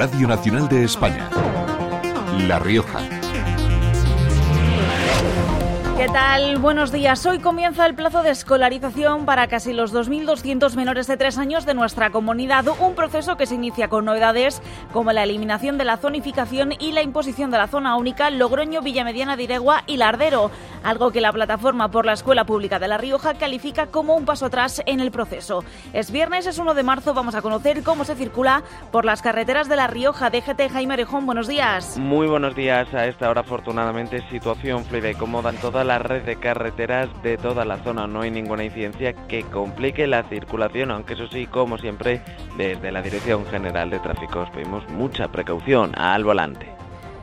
Radio Nacional de España. La Rioja. ¿Qué tal? Buenos días. Hoy comienza el plazo de escolarización para casi los 2.200 menores de tres años de nuestra comunidad. Un proceso que se inicia con novedades como la eliminación de la zonificación y la imposición de la zona única Logroño, Villamediana de Iregua y Lardero, algo que la plataforma por la Escuela Pública de La Rioja califica como un paso atrás en el proceso. Es viernes, es 1 de marzo, vamos a conocer cómo se circula por las carreteras de La Rioja. DGT Jaime Arejón, buenos días. Muy buenos días. A esta hora, afortunadamente, situación fluida y cómoda en toda la red de carreteras de toda la zona. No hay ninguna incidencia que complique la circulación, aunque eso sí, como siempre, desde la Dirección General de Tráfico os pedimos mucha precaución al volante.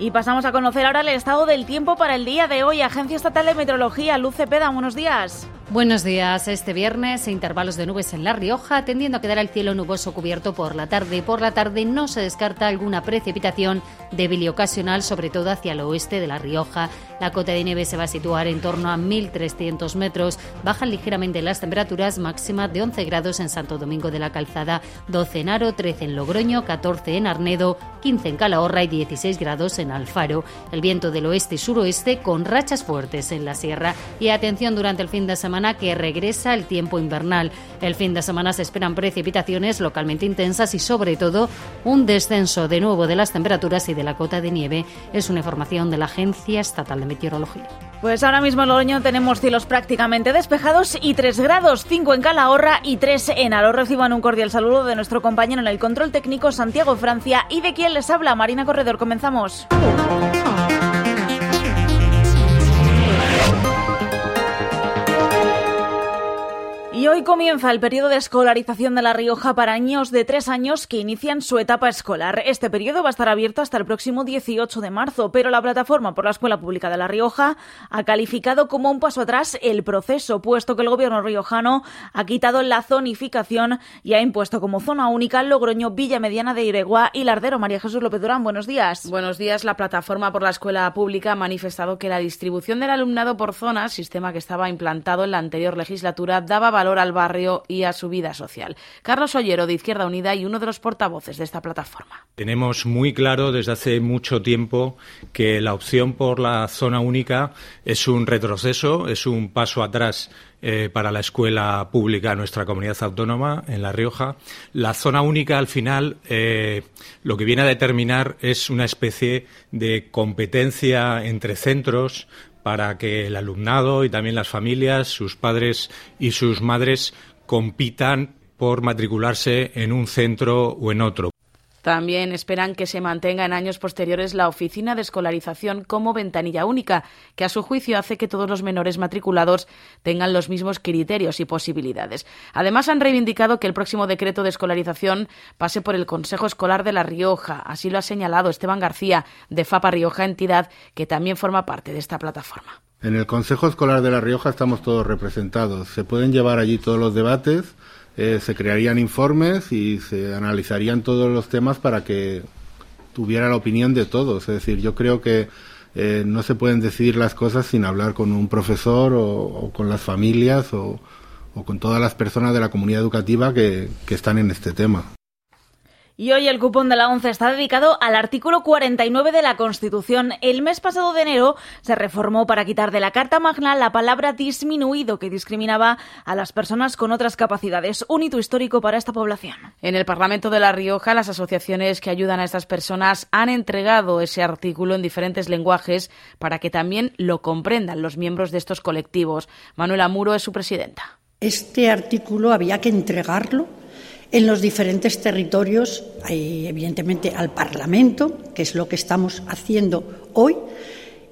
Y pasamos a conocer ahora el estado del tiempo para el día de hoy. Agencia Estatal de Meteorología, Luz Cepeda, buenos días. Buenos días. Este viernes, intervalos de nubes en La Rioja, tendiendo a quedar el cielo nuboso cubierto por la tarde. Por la tarde no se descarta alguna precipitación débil y ocasional, sobre todo hacia el oeste de La Rioja. La cota de nieve se va a situar en torno a 1.300 metros. Bajan ligeramente las temperaturas máximas de 11 grados en Santo Domingo de la Calzada, 12 en Aro, 13 en Logroño, 14 en Arnedo, 15 en Calahorra y 16 grados en Alfaro. El viento del oeste y suroeste con rachas fuertes en la sierra. Y atención durante el fin de semana que regresa el tiempo invernal. El fin de semana se esperan precipitaciones localmente intensas y sobre todo un descenso de nuevo de las temperaturas y de la cota de nieve. Es una información de la Agencia Estatal de Meteorología. Pues ahora mismo en Logroño tenemos cielos prácticamente despejados y 3 grados, 5 en Calahorra y 3 en Aro. Reciban un cordial saludo de nuestro compañero en el control técnico Santiago Francia y de quien les habla Marina Corredor. Comenzamos. Comienza el periodo de escolarización de La Rioja para niños de tres años que inician su etapa escolar. Este periodo va a estar abierto hasta el próximo 18 de marzo, pero la plataforma por la Escuela Pública de La Rioja ha calificado como un paso atrás el proceso, puesto que el gobierno riojano ha quitado la zonificación y ha impuesto como zona única Logroño, Villa Mediana de Iregua y Lardero. María Jesús López Durán, buenos días. Buenos días. La plataforma por la Escuela Pública ha manifestado que la distribución del alumnado por zonas, sistema que estaba implantado en la anterior legislatura, daba valor al barrio y a su vida social. Carlos Ollero, de Izquierda Unida y uno de los portavoces de esta plataforma. Tenemos muy claro desde hace mucho tiempo que la opción por la zona única es un retroceso, es un paso atrás eh, para la escuela pública en nuestra comunidad autónoma, en La Rioja. La zona única, al final, eh, lo que viene a determinar es una especie de competencia entre centros para que el alumnado y también las familias, sus padres y sus madres compitan por matricularse en un centro o en otro. También esperan que se mantenga en años posteriores la oficina de escolarización como ventanilla única, que a su juicio hace que todos los menores matriculados tengan los mismos criterios y posibilidades. Además, han reivindicado que el próximo decreto de escolarización pase por el Consejo Escolar de La Rioja. Así lo ha señalado Esteban García, de FAPA Rioja, entidad que también forma parte de esta plataforma. En el Consejo Escolar de La Rioja estamos todos representados. Se pueden llevar allí todos los debates eh, se crearían informes y se analizarían todos los temas para que tuviera la opinión de todos. Es decir, yo creo que eh, no se pueden decidir las cosas sin hablar con un profesor o, con las familias o, con todas las personas de la comunidad educativa que están en este tema. Y hoy el cupón de la ONCE está dedicado al artículo 49 de la Constitución. El mes pasado de enero se reformó para quitar de la Carta Magna la palabra disminuido que discriminaba a las personas con otras capacidades. Un hito histórico para esta población. En el Parlamento de La Rioja, las asociaciones que ayudan a estas personas han entregado ese artículo en diferentes lenguajes para que también lo comprendan los miembros de estos colectivos. Manuela Muro es su presidenta. Este artículo había que entregarlo en los diferentes territorios, evidentemente al Parlamento, que es lo que estamos haciendo hoy,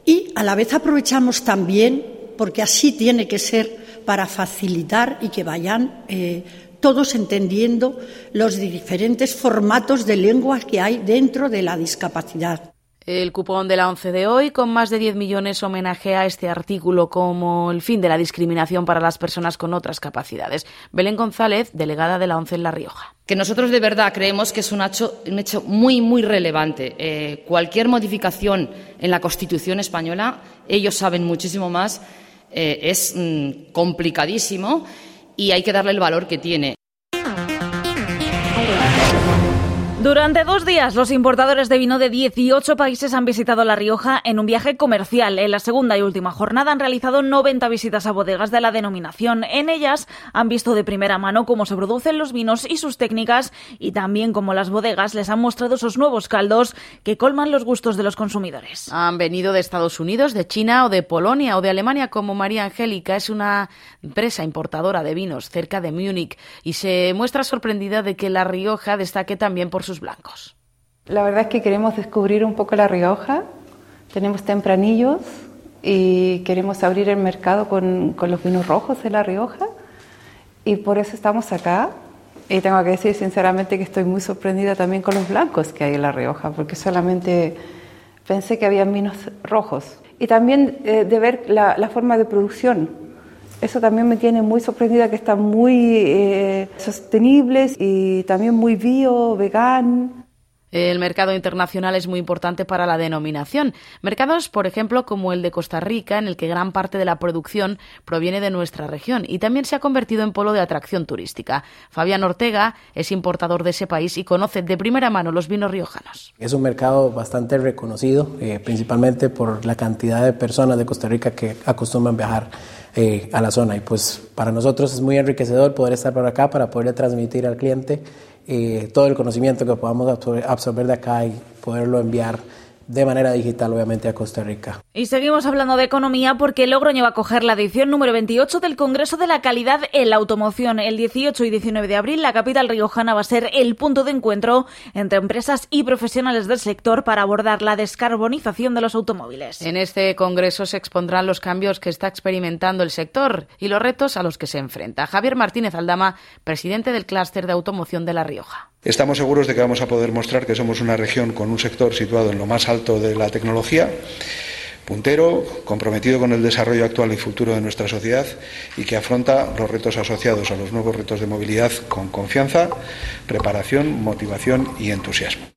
y a la vez aprovechamos también, porque así tiene que ser, para facilitar y que vayan eh, todos entendiendo los diferentes formatos de lengua que hay dentro de la discapacidad. El cupón de la ONCE de hoy, con más de 10 millones, homenajea este artículo como el fin de la discriminación para las personas con otras capacidades. Belén González, delegada de la ONCE en La Rioja. Que nosotros de verdad creemos que es un hecho, un hecho muy, muy relevante. Eh, cualquier modificación en la Constitución española, ellos saben muchísimo más, eh, es mm, complicadísimo y hay que darle el valor que tiene. Durante dos días, los importadores de vino de 18 países han visitado La Rioja en un viaje comercial. En la segunda y última jornada han realizado 90 visitas a bodegas de la denominación. En ellas han visto de primera mano cómo se producen los vinos y sus técnicas y también cómo las bodegas les han mostrado sus nuevos caldos que colman los gustos de los consumidores. Han venido de Estados Unidos, de China o de Polonia o de Alemania como María Angélica. Es una empresa importadora de vinos cerca de Múnich y se muestra sorprendida de que La Rioja destaque también por sus blancos. La verdad es que queremos descubrir un poco La Rioja. Tenemos tempranillos y queremos abrir el mercado con, los vinos rojos de La Rioja y por eso estamos acá. Y tengo que decir sinceramente que estoy muy sorprendida también con los blancos que hay en La Rioja, porque solamente pensé que había vinos rojos. Y también eh, de ver la, forma de producción. Eso también me tiene muy sorprendida, que están muy eh, sostenibles y también muy bio, vegan. El mercado internacional es muy importante para la denominación. Mercados, por ejemplo, como el de Costa Rica, en el que gran parte de la producción proviene de nuestra región y también se ha convertido en polo de atracción turística. Fabián Ortega es importador de ese país y conoce de primera mano los vinos riojanos. Es un mercado bastante reconocido, eh, principalmente por la cantidad de personas de Costa Rica que acostumbran viajar eh, a la zona. Y pues para nosotros es muy enriquecedor poder estar por acá para poderle transmitir al cliente eh, todo el conocimiento que podamos absorber de acá y poderlo enviar de manera digital, obviamente, a Costa Rica. Y seguimos hablando de economía porque Logroño va a coger la edición número 28 del Congreso de la Calidad en la Automoción. El 18 y 19 de abril, la capital riojana va a ser el punto de encuentro entre empresas y profesionales del sector para abordar la descarbonización de los automóviles. En este Congreso se expondrán los cambios que está experimentando el sector y los retos a los que se enfrenta. Javier Martínez Aldama, presidente del clúster de automoción de La Rioja. Estamos seguros de que vamos a poder mostrar que somos una región con un sector situado en lo más alto de la tecnología, puntero, comprometido con el desarrollo actual y futuro de nuestra sociedad y que afronta los retos asociados a los nuevos retos de movilidad con confianza, preparación, motivación y entusiasmo.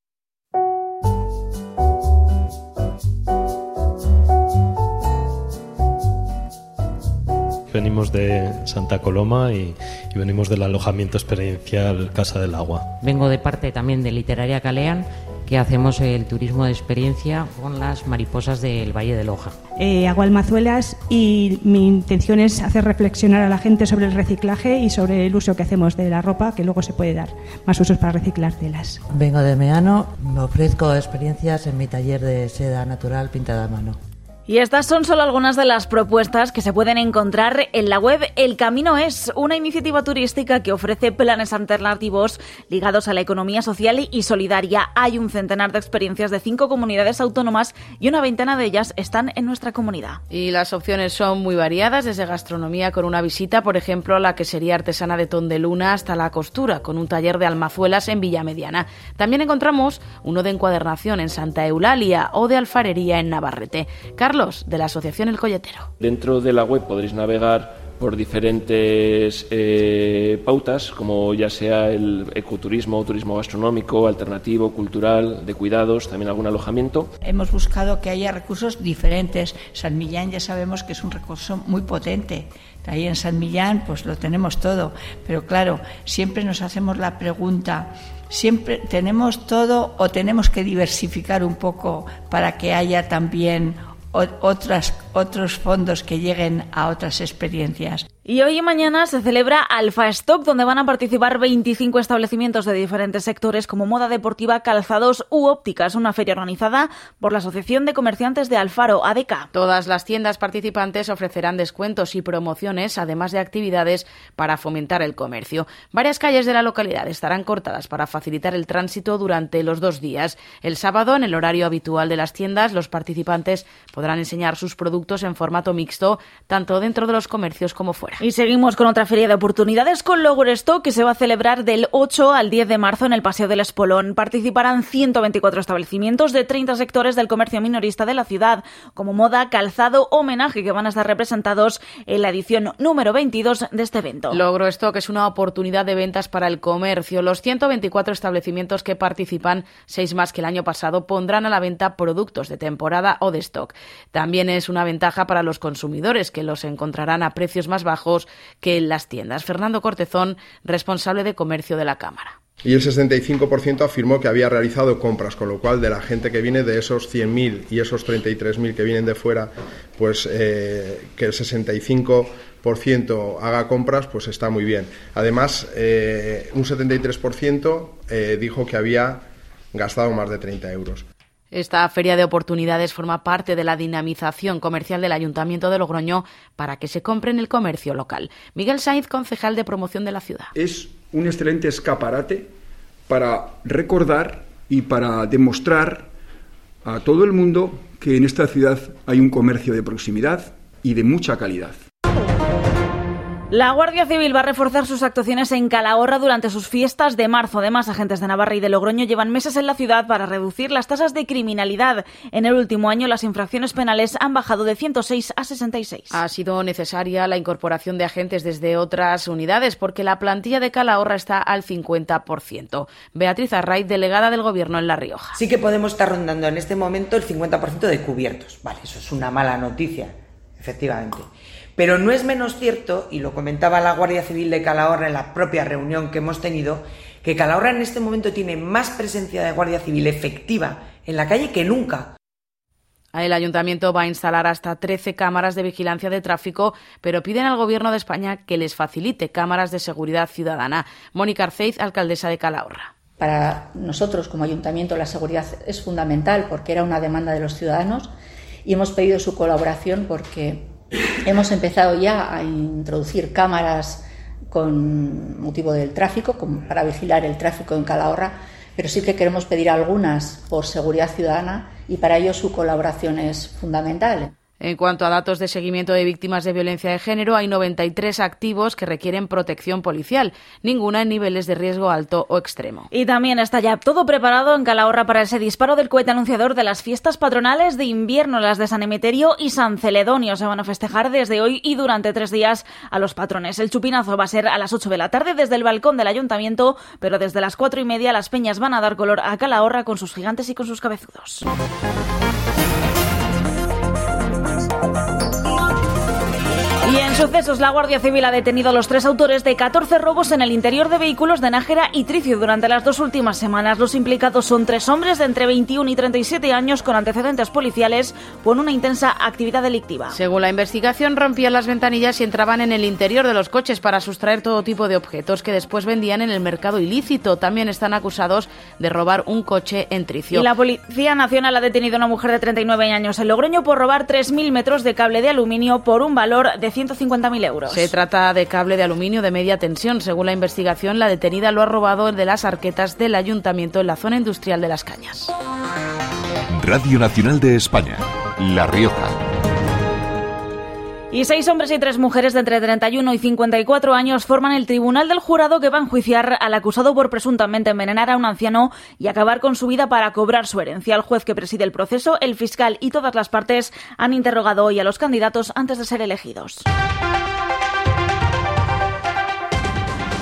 Venimos de Santa Coloma y, y, venimos del alojamiento experiencial Casa del Agua. Vengo de parte también de Literaria Calean, que hacemos el turismo de experiencia con las mariposas del Valle de Loja. Eh, hago almazuelas y mi intención es hacer reflexionar a la gente sobre el reciclaje y sobre el uso que hacemos de la ropa, que luego se puede dar más usos para reciclar telas. Vengo de Meano, me ofrezco experiencias en mi taller de seda natural pintada a mano. Y estas son solo algunas de las propuestas que se pueden encontrar en la web El Camino es, una iniciativa turística que ofrece planes alternativos ligados a la economía social y solidaria. Hay un centenar de experiencias de cinco comunidades autónomas y una veintena de ellas están en nuestra comunidad. Y las opciones son muy variadas, desde gastronomía con una visita, por ejemplo, a la quesería artesana de Tondeluna, hasta la costura, con un taller de almazuelas en Villa Mediana. También encontramos uno de encuadernación en Santa Eulalia o de alfarería en Navarrete. Carlos de la Asociación El Colletero. Dentro de la web podréis navegar por diferentes eh, pautas, como ya sea el ecoturismo, turismo gastronómico, alternativo, cultural, de cuidados, también algún alojamiento. Hemos buscado que haya recursos diferentes. San Millán ya sabemos que es un recurso muy potente. Ahí en San Millán pues lo tenemos todo, pero claro, siempre nos hacemos la pregunta, siempre tenemos todo o tenemos que diversificar un poco para que haya también otras, otros fondos que lleguen a otras experiencias. Y hoy y mañana se celebra Alfa Stock, donde van a participar 25 establecimientos de diferentes sectores como moda deportiva, calzados u ópticas, una feria organizada por la Asociación de Comerciantes de Alfaro, ADECA. Todas las tiendas participantes ofrecerán descuentos y promociones, además de actividades para fomentar el comercio. Varias calles de la localidad estarán cortadas para facilitar el tránsito durante los dos días. El sábado, en el horario habitual de las tiendas, los participantes podrán enseñar sus productos en formato mixto, tanto dentro de los comercios como fuera. Y seguimos con otra feria de oportunidades con Stock que se va a celebrar del 8 al 10 de marzo en el Paseo del Espolón. Participarán 124 establecimientos de 30 sectores del comercio minorista de la ciudad, como moda, calzado, homenaje, que van a estar representados en la edición número 22 de este evento. Stock es una oportunidad de ventas para el comercio. Los 124 establecimientos que participan, seis más que el año pasado, pondrán a la venta productos de temporada o de stock. También es una ventaja para los consumidores, que los encontrarán a precios más bajos que en las tiendas. Fernando Cortezón, responsable de comercio de la Cámara. y el 65% afirmó que había realizado compras, con lo cual de la gente que viene de esos 100.000 y esos 33.000 que vienen de fuera, pues eh, que el 65% haga compras, pues está muy bien. Además, eh, un 73% eh, dijo que había gastado más de 30 euros. Esta feria de oportunidades forma parte de la dinamización comercial del Ayuntamiento de Logroño para que se compre en el comercio local. Miguel Sainz, concejal de promoción de la ciudad. Es un excelente escaparate para recordar y para demostrar a todo el mundo que en esta ciudad hay un comercio de proximidad y de mucha calidad. La Guardia Civil va a reforzar sus actuaciones en Calahorra durante sus fiestas de marzo. Además, agentes de Navarra y de Logroño llevan meses en la ciudad para reducir las tasas de criminalidad. En el último año, las infracciones penales han bajado de 106 a 66. Ha sido necesaria la incorporación de agentes desde otras unidades porque la plantilla de Calahorra está al 50%. Beatriz Arraiz, delegada del Gobierno en La Rioja. Sí que podemos estar rondando en este momento el 50% de cubiertos. Vale, eso es una mala noticia, efectivamente. Pero no es menos cierto, y lo comentaba la Guardia Civil de Calahorra en la propia reunión que hemos tenido, que Calahorra en este momento tiene más presencia de Guardia Civil efectiva en la calle que nunca. El ayuntamiento va a instalar hasta 13 cámaras de vigilancia de tráfico, pero piden al Gobierno de España que les facilite cámaras de seguridad ciudadana. Mónica Arceiz, alcaldesa de Calahorra. Para nosotros, como ayuntamiento, la seguridad es fundamental porque era una demanda de los ciudadanos y hemos pedido su colaboración porque Hemos empezado ya a introducir cámaras con motivo del tráfico, para vigilar el tráfico en Calahorra, pero sí que queremos pedir algunas por seguridad ciudadana y para ello su colaboración es fundamental. En cuanto a datos de seguimiento de víctimas de violencia de género, hay 93 activos que requieren protección policial, ninguna en niveles de riesgo alto o extremo. Y también está ya todo preparado en Calahorra para ese disparo del cohete anunciador de las fiestas patronales de invierno. Las de San Emeterio y San Celedonio se van a festejar desde hoy y durante tres días a los patrones. El chupinazo va a ser a las 8 de la tarde desde el balcón del ayuntamiento, pero desde las cuatro y media las peñas van a dar color a Calahorra con sus gigantes y con sus cabezudos. Sucesos, la Guardia Civil ha detenido a los tres autores de 14 robos en el interior de vehículos de Nájera y Tricio durante las dos últimas semanas. Los implicados son tres hombres de entre 21 y 37 años con antecedentes policiales por una intensa actividad delictiva. Según la investigación, rompían las ventanillas y entraban en el interior de los coches para sustraer todo tipo de objetos que después vendían en el mercado ilícito. También están acusados de robar un coche en Tricio. Y la Policía Nacional ha detenido a una mujer de 39 años en Logroño por robar 3.000 metros de cable de aluminio por un valor de 150.000 euros. Se trata de cable de aluminio de media tensión. Según la investigación, la detenida lo ha robado de las arquetas del ayuntamiento en la zona industrial de Las Cañas. Radio Nacional de España, La Rioja. Y seis hombres y tres mujeres de entre 31 y 54 años forman el tribunal del jurado que va a enjuiciar al acusado por presuntamente envenenar a un anciano y acabar con su vida para cobrar su herencia. El juez que preside el proceso, el fiscal y todas las partes han interrogado hoy a los candidatos antes de ser elegidos.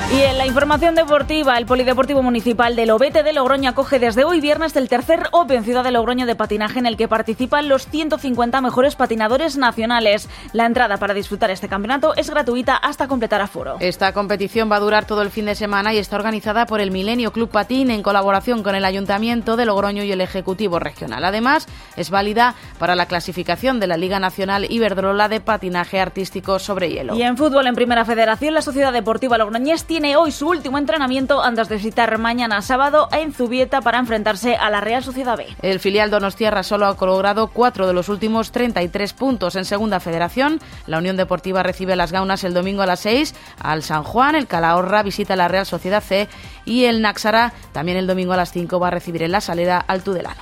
Y en la información deportiva, el Polideportivo Municipal de Lobete de Logroño acoge desde hoy viernes el tercer Open Ciudad de Logroño de patinaje en el que participan los 150 mejores patinadores nacionales. La entrada para disfrutar este campeonato es gratuita hasta completar aforo. Esta competición va a durar todo el fin de semana y está organizada por el Milenio Club Patín en colaboración con el Ayuntamiento de Logroño y el Ejecutivo Regional. Además, es válida para la clasificación de la Liga Nacional Iberdrola de Patinaje Artístico sobre Hielo. Y en fútbol, en Primera Federación, la Sociedad Deportiva Logroñés tiene hoy su último entrenamiento antes de visitar mañana sábado en Zubieta para enfrentarse a la Real Sociedad B. El filial Donostiarra solo ha logrado cuatro de los últimos 33 puntos en Segunda Federación. La Unión Deportiva recibe las Gaunas el domingo a las 6 al San Juan, el Calahorra visita la Real Sociedad C y el Naxara también el domingo a las 5 va a recibir en la Saleda al Tudelano.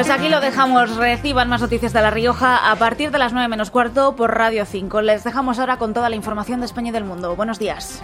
Pues aquí lo dejamos. Reciban más noticias de La Rioja a partir de las 9 menos cuarto por Radio 5. Les dejamos ahora con toda la información de España y del mundo. Buenos días.